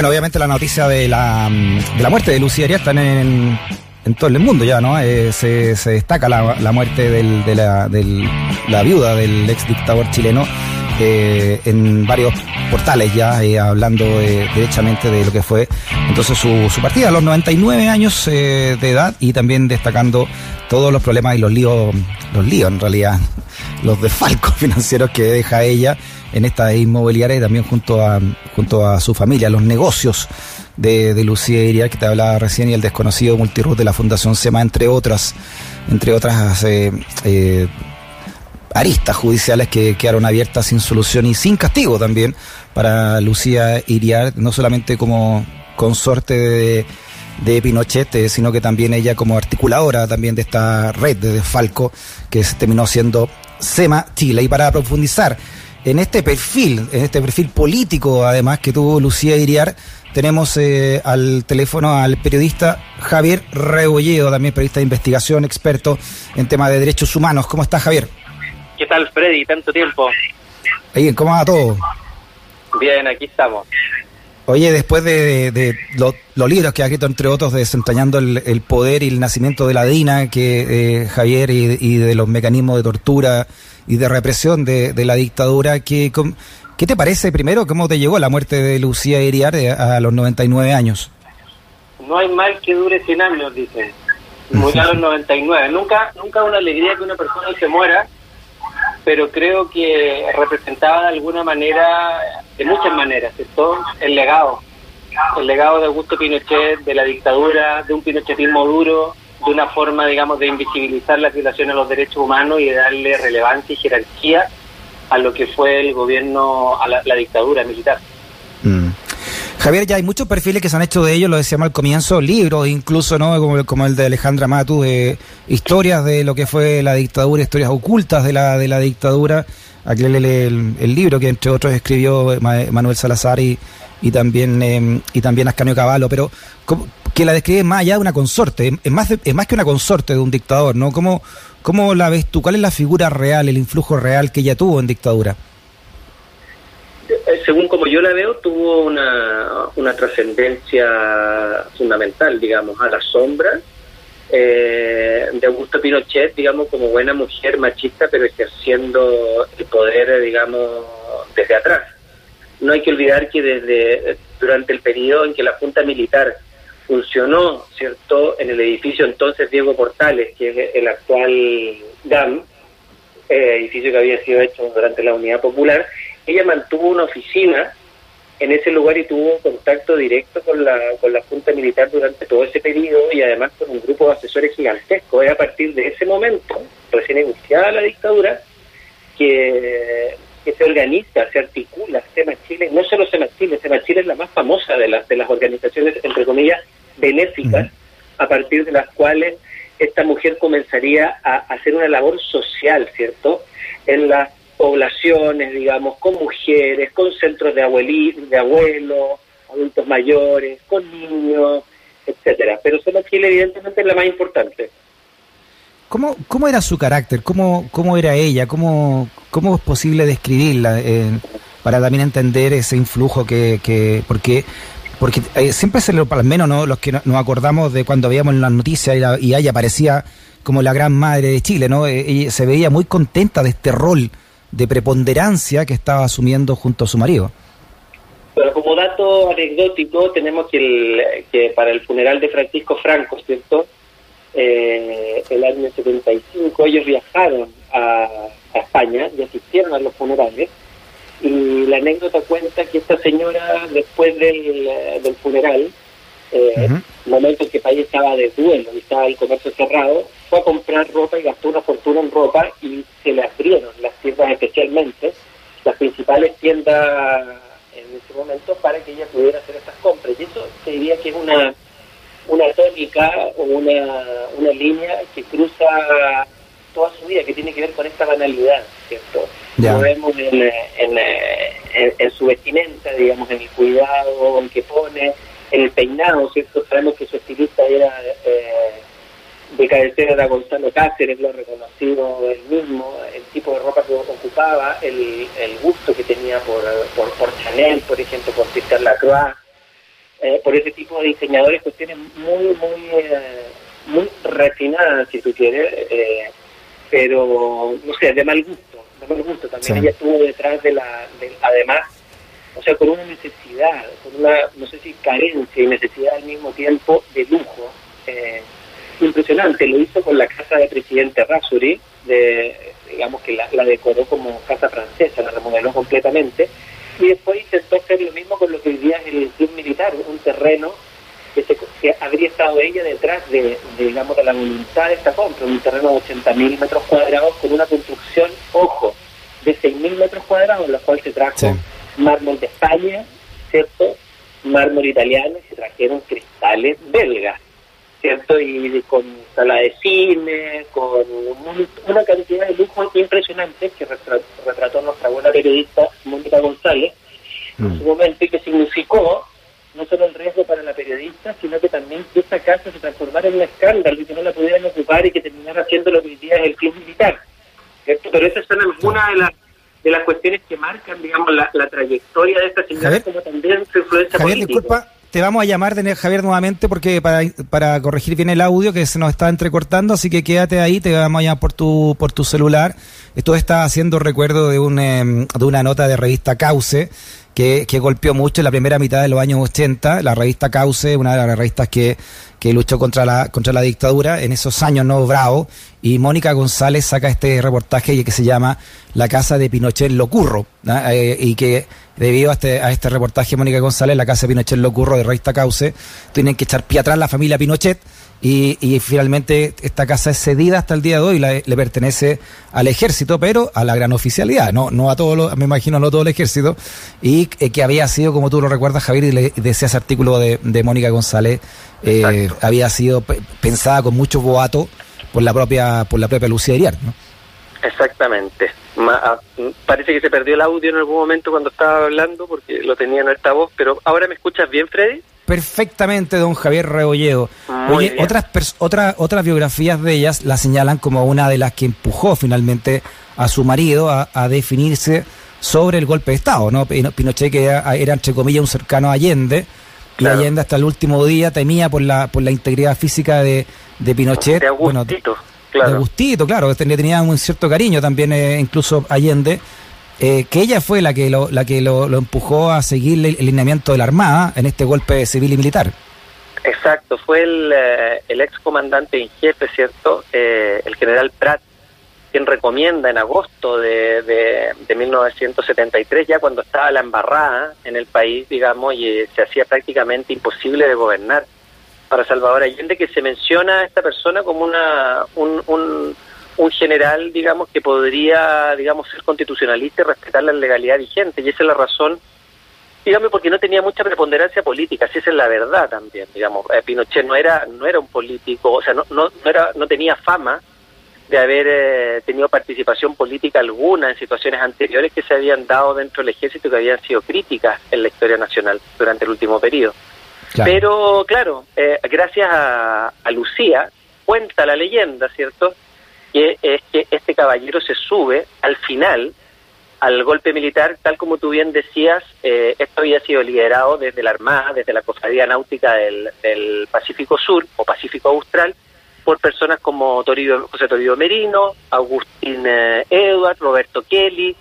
Bueno, obviamente la noticia de la, de la muerte de Lucía Arias está en, en todo el mundo ya, ¿no? Eh, se, se, destaca la, la muerte del, de la, del, la viuda del ex dictador chileno eh, en varios portales ya, eh, hablando derechamente de lo que fue entonces su, su partida. A los 99 años de edad y también destacando todos los problemas y los líos, los líos en realidad, los desfalcos financieros que deja ella en esta inmobiliaria y también junto a, junto a su familia, los negocios de, de Lucía Iriar, que te hablaba recién, y el desconocido multirut de la Fundación SEMA, entre otras, entre otras eh, eh, aristas judiciales que quedaron abiertas sin solución y sin castigo también para Lucía Iriar, no solamente como consorte de, de Pinochet, eh, sino que también ella como articuladora también de esta red de desfalco que se terminó siendo SEMA Chile. Y para profundizar en este perfil, en este perfil político además que tuvo Lucía Iriar, tenemos eh, al teléfono al periodista Javier Rebolledo, también periodista de investigación, experto en temas de derechos humanos. ¿Cómo estás, Javier? ¿Qué tal, Freddy? Tanto tiempo. Bien, ¿cómo va todo? Bien, aquí estamos. Oye, después de, de, de lo, los libros que ha escrito, entre otros, de Desentrañando el, el, Poder y el Nacimiento de la DINA, que eh, Javier, y, y, de los mecanismos de tortura y de represión de, de la dictadura, que, ¿qué te parece primero? ¿Cómo te llegó la muerte de Lucía Iriar a los 99 años? No hay mal que dure 100 años, dicen. Murió a los 99. Nunca, nunca una alegría que una persona se muera, pero creo que representaba de alguna manera, de muchas maneras, ¿cierto? el legado, el legado de Augusto Pinochet, de la dictadura, de un pinochetismo duro, de una forma, digamos, de invisibilizar las violaciones a los derechos humanos y de darle relevancia y jerarquía a lo que fue el gobierno, a la, la dictadura militar. Javier, ya hay muchos perfiles que se han hecho de ellos, lo decíamos al comienzo, libros incluso, ¿no? Como, el de Alejandra Matu, de historias de lo que fue la dictadura, historias ocultas de la, de la dictadura. Aquí el, el, libro que entre otros escribió Manuel Salazar y, y también eh, y también Ascanio Caballo, pero que la describe más allá de una consorte, es más, de, es más que una consorte de un dictador, ¿no? ¿Cómo, ¿Cómo la ves tú? ¿Cuál es la figura real, el influjo real que ella tuvo en dictadura? Según como yo la veo, tuvo una, una trascendencia fundamental, digamos, a la sombra eh, de Augusto Pinochet, digamos, como buena mujer machista, pero ejerciendo el poder, digamos, desde atrás. No hay que olvidar que desde durante el periodo en que la Junta Militar funcionó, ¿cierto?, en el edificio entonces Diego Portales, que es el actual GAM, eh, edificio que había sido hecho durante la Unidad Popular, ella mantuvo una oficina en ese lugar y tuvo contacto directo con la, con la Junta Militar durante todo ese periodo y además con un grupo de asesores gigantesco. Es a partir de ese momento, recién iniciada la dictadura, que, que se organiza, se articula SEMA Chile, no solo SEMA Chile, SEMA Chile es la más famosa de las, de las organizaciones, entre comillas, benéficas, a partir de las cuales esta mujer comenzaría a hacer una labor social, ¿cierto?, en las poblaciones, digamos, con mujeres, con centros de abuelitos, de abuelos, adultos mayores, con niños, etcétera. Pero Sema Chile evidentemente es la más importante. ¿Cómo, cómo era su carácter? ¿Cómo, cómo era ella? ¿Cómo, cómo es posible describirla eh, para también entender ese influjo que... que porque porque eh, siempre se lo, al menos ¿no? los que nos acordamos de cuando veíamos las noticias y, la, y ella aparecía como la gran madre de Chile, ¿no? Ella se veía muy contenta de este rol de preponderancia que estaba asumiendo junto a su marido. Pero como dato anecdótico, tenemos que, el, que para el funeral de Francisco Franco, ¿cierto? Eh, el año 75, ellos viajaron a, a, España y asistieron a los funerales. Y la anécdota cuenta que esta señora, después del, del funeral, eh, uh -huh. momento en que el país estaba de duelo y estaba el comercio cerrado, fue a comprar ropa y gastó una fortuna en ropa y se le abrieron las tiendas especialmente, las principales tiendas en ese momento para que ella pudiera hacer estas compras. Y eso se diría que es una, una tónica o una, una línea que cruza toda su vida, que tiene que ver con esta banalidad, ¿cierto? Ya. Lo vemos en, en, en, en, su vestimenta, digamos, en el cuidado que pone, en el peinado, ¿cierto? Sabemos que su estilista era eh, de cabecera era Gonzalo Cáceres, lo reconocido él mismo, el tipo de ropa que ocupaba, el, el gusto que tenía por, por, por Chanel, por ejemplo, por Christian Lacroix, eh, por ese tipo de diseñadores, cuestiones muy, muy, eh, muy refinadas, si tú quieres, eh, pero, no sé, de mal gusto, de mal gusto. También ella estuvo detrás de la, además, o sea, con una necesidad, con una, no sé si carencia y necesidad al mismo tiempo de lujo. Impresionante, lo hizo con la casa de presidente Rasuri, de, digamos que la, la decoró como casa francesa, la remodeló completamente y después intentó hacer lo mismo con lo que día es el club militar, un terreno que, se, habría estado ella detrás de, digamos, de la voluntad de esta compra, un terreno de 80.000 metros cuadrados con una construcción, ojo, de 6.000 metros cuadrados, en la cual se trajo mármol de España, ¿cierto? Mármol italiano y se trajeron cristales belgas. ¿Cierto? Y con sala de cine, con una cantidad de lujos impresionantes que retrató, nuestra buena periodista Mónica González en su mm. momento y que significó no solo el riesgo para la periodista, sino que también que esta casa se transformara en un escándalo y que no la pudieran ocupar y que terminara haciendo lo que hoy día es el club militar. ¿cierto? Pero esas son algunas de las de las cuestiones que marcan, digamos, la, trayectoria de esta señora, como también su influencia Javier, Disculpa, te vamos a llamar, Javier, nuevamente, porque para, para corregir bien el audio que se nos está entrecortando, así que quédate ahí, te vamos a llamar por tu, por tu celular. Esto está haciendo recuerdo de, un, em, de una nota de revista Cauce, que, que, golpeó mucho en la primera mitad de los años 80. La revista Cauce, una de las revistas que, que luchó contra la, contra la dictadura en esos años, no bravo. Y Mónica González saca este reportaje que se llama La casa de Pinochet lo curro. Eh, y que debido a este, a este reportaje Mónica González, la casa de Pinochet lo curro de revista Cauce, tienen que echar pie atrás la familia Pinochet y, y, finalmente esta casa es cedida hasta el día de hoy, le pertenece al ejército, pero a la gran oficialidad, no, no a todo, me imagino, no todo el ejército, y eh, que había sido, como tú lo recuerdas, Javier, y le decía ese artículo de, de Mónica González, eh, había sido pensada con mucho boato por la propia, por la propia Lucía Iriar, ¿no? Exactamente. Ah, parece que se perdió el audio en algún momento cuando estaba hablando porque lo tenía en voz pero ahora me escuchas bien, Freddy perfectamente don Javier Rebolledo. Oye, otras, otras, otras biografías de ellas la señalan como una de las que empujó finalmente a su marido a, definirse sobre el golpe de Estado, ¿no? Pinochet que era, entre comillas un cercano a Allende, y Allende hasta el último día temía por la, por la integridad física de, de Pinochet. De Agustito, claro. De Agustito, claro, que tenía un cierto cariño también, eh, incluso Allende. Eh, que ella fue la que lo, la que lo, empujó a seguir el, lineamiento de la Armada en este golpe civil y militar. Exacto, fue el, eh, el ex comandante en jefe, ¿cierto? Eh, el general Pratt, quien recomienda en agosto de, de, de, 1973, ya cuando estaba la embarrada en el país, digamos, y se hacía prácticamente imposible de gobernar para Salvador Allende, que se menciona a esta persona como una, un, un un general, digamos, que podría, digamos, ser constitucionalista y respetar la legalidad vigente. Y esa es la razón, digamos, porque no tenía mucha preponderancia política, si esa es la verdad también, digamos. Eh, Pinochet no era, no era un político, o sea, no, no, no, era, no tenía fama de haber eh, tenido participación política alguna en situaciones anteriores que se habían dado dentro del ejército que habían sido críticas en la historia nacional durante el último periodo. Pero, claro, eh, gracias a, a Lucía, cuenta la leyenda, ¿cierto?, que es que este caballero se sube al final al golpe militar, tal como tú bien decías, eh, esto había sido liderado desde la Armada, desde la Cofradía Náutica del, Pacífico Sur o Pacífico Austral, por personas como Toribio, José Toribio Merino, Agustín eh, Edward, Roberto Kelly,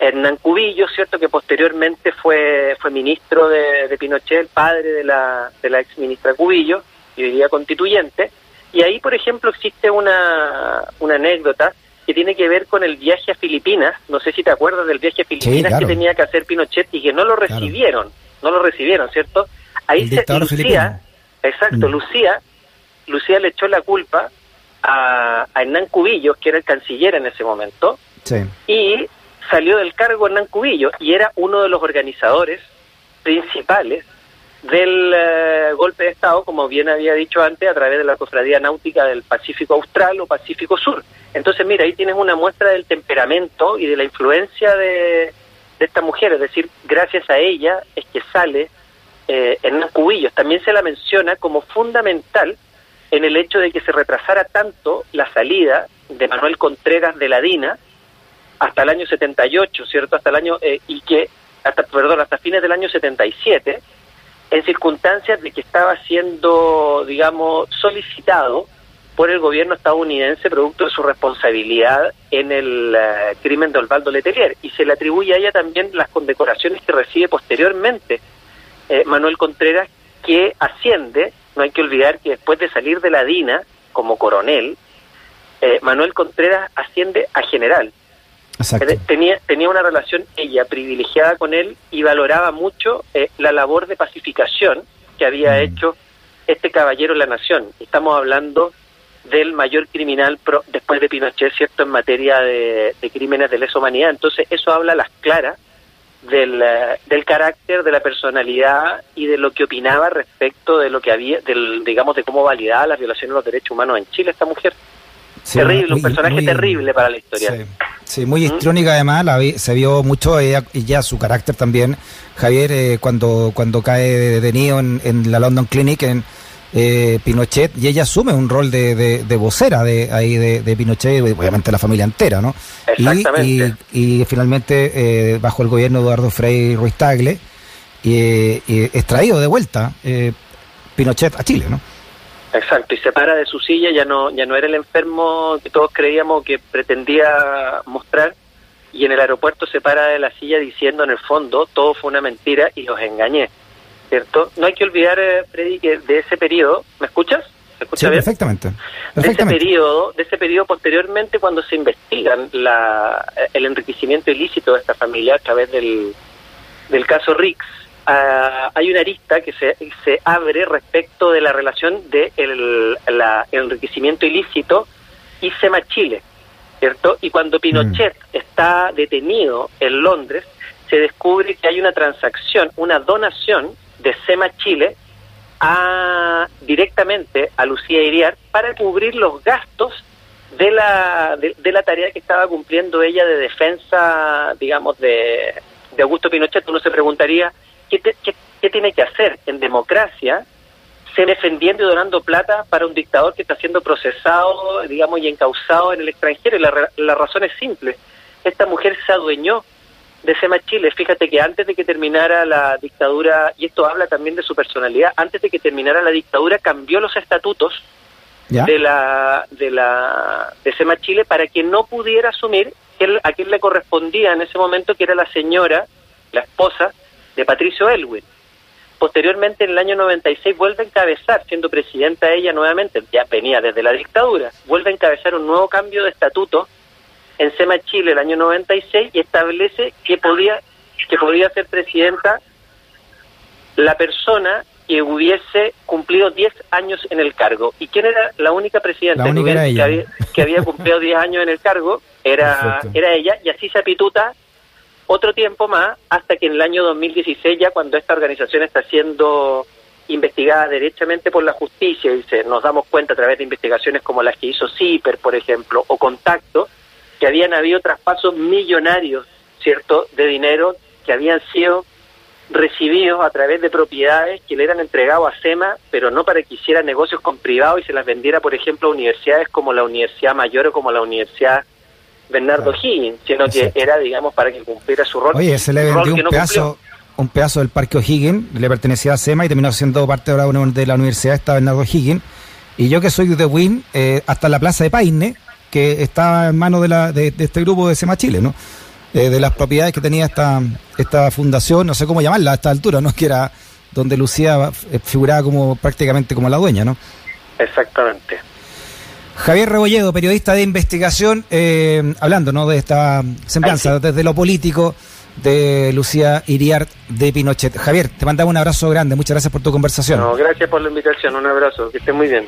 Hernán Cubillo, ¿cierto? Que posteriormente fue, fue ministro de, Pinochet, padre de la, de la ex ministra Cubillo, y hoy día constituyente y ahí, por ejemplo, existe una, una anécdota que tiene que ver con el viaje a Filipinas. No sé si te acuerdas del viaje a Filipinas que tenía que hacer Pinochet y que no lo recibieron. No lo recibieron, ¿cierto? Ahí se, Lucía, exacto, mm. Lucía, Lucía le echó la culpa a, a Hernán Cubillos, que era el canciller en ese momento, y salió del cargo Hernán Cubillo y era uno de los organizadores principales del eh, golpe de Estado, como bien había dicho antes, a través de la Cofradía Náutica del Pacífico Austral o Pacífico Sur. Entonces, mira, ahí tienes una muestra del temperamento y de la influencia de, esta mujer, es decir, gracias a ella es que sale eh, en Cubillos. También se la menciona como fundamental en el hecho de que se retrasara tanto la salida de Manuel Contreras de la DINA hasta el año 78, ¿cierto? Hasta el año, eh, y que, hasta, perdón, hasta fines del año 77, en circunstancias de que estaba siendo, digamos, solicitado por el gobierno estadounidense producto de su responsabilidad en el eh, crimen de Osvaldo Letelier y se le atribuye a ella también las condecoraciones que recibe posteriormente eh, Manuel Contreras que asciende, no hay que olvidar que después de salir de la DINA como coronel, eh, Manuel Contreras asciende a general. Tenía, tenía una relación ella privilegiada con él y valoraba mucho la labor de pacificación que había mm. hecho este caballero en la nación. Estamos hablando del mayor criminal después de Pinochet, ¿cierto?, en materia de, crímenes de lesa humanidad. Entonces, eso habla a las claras del, eh, del carácter, de la personalidad y de lo que opinaba respecto de lo que había, del, digamos, de cómo validaba las violaciones de los derechos humanos en Chile esta mujer. terrible, un personaje terrible para la historia. Sí, muy histrónica además, se vio mucho ella, y ya su carácter también, Javier, eh, cuando, cuando cae detenido en, en la London Clinic en eh, Pinochet y ella asume un rol de, de, vocera de ahí de, Pinochet, obviamente la familia entera, ¿no? Y, finalmente eh, bajo el gobierno de Eduardo Frei Ruiz Tagle y, extraído de vuelta eh, Pinochet a Chile, ¿no? Exacto, y se para de su silla, ya no, ya no era el enfermo que todos creíamos que pretendía mostrar, y en el aeropuerto se para de la silla diciendo en el fondo, todo fue una mentira y los engañé. ¿cierto? No hay que olvidar, eh, Freddy, que de ese periodo, ¿me escuchas? ¿Me sí, perfectamente, De ese periodo, de ese periodo posteriormente cuando se investigan la, el enriquecimiento ilícito de esta familia a través del, del caso Rix, ah, hay una arista que se, se abre respecto de la relación de el, la, enriquecimiento ilícito y SEMA Chile, ¿cierto? Y cuando Pinochet mm. está detenido en Londres, se descubre que hay una transacción, una donación de SEMA Chile a, directamente a Lucía Iriar para cubrir los gastos de la, de, la tarea que estaba cumpliendo ella de defensa, digamos, de, de Augusto Pinochet. Uno se preguntaría, ¿qué, qué, tiene que hacer en democracia se defendiendo y donando plata para un dictador que está siendo procesado, digamos, y encausado en el extranjero? Y la, la razón es simple. Esta mujer se adueñó de SEMA Chile. Fíjate que antes de que terminara la dictadura, y esto habla también de su personalidad, antes de que terminara la dictadura cambió los estatutos de la de la de SEMA Chile para que no pudiera asumir a quien le correspondía en ese momento, que era la señora, la esposa de Patricio Elwin. Posteriormente, en el año 96, vuelve a encabezar, siendo presidenta ella nuevamente, ya venía desde la dictadura, vuelve a encabezar un nuevo cambio de estatuto en SEMA Chile el año 96 y establece que podía, que podía ser presidenta la persona que hubiese cumplido 10 años en el cargo. ¿Y quién era la única presidenta que, había, que, había, cumplido 10 años en el cargo? Era, era ella, y así se apituta otro tiempo más, hasta que en el año 2016, ya cuando esta organización está siendo investigada derechamente por la justicia y se, nos damos cuenta a través de investigaciones como las que hizo CIPER, por ejemplo, o Contacto, que habían habido traspasos millonarios, ¿cierto?, de dinero que habían sido recibidos a través de propiedades que le eran entregados a SEMA, pero no para que hiciera negocios con privados y se las vendiera, por ejemplo, a universidades como la Universidad Mayor o como la Universidad Bernardo Higgins, sino que era, digamos, para que cumpliera su rol. Oye, se le vendió un pedazo un pedazo del Parque O'Higgins, le pertenecía a SEMA y terminó siendo parte de la, de la Universidad esta Bernardo Higgins. Y yo que soy de Win, eh, hasta la Plaza de Paine, que está en manos de, la, de, este grupo de SEMA Chile, ¿no? Eh, de las propiedades que tenía esta, esta fundación, no sé cómo llamarla a esta altura, ¿no? Que era donde Lucía eh, figuraba como prácticamente como la dueña, ¿no? Exactamente. Javier Rebolledo, periodista de investigación, eh, hablando ¿no? de esta semblanza desde lo político de Lucía Iriart de Pinochet. Javier, te mandamos un abrazo grande, muchas gracias por tu conversación. No, gracias por la invitación, un abrazo, que estés muy bien.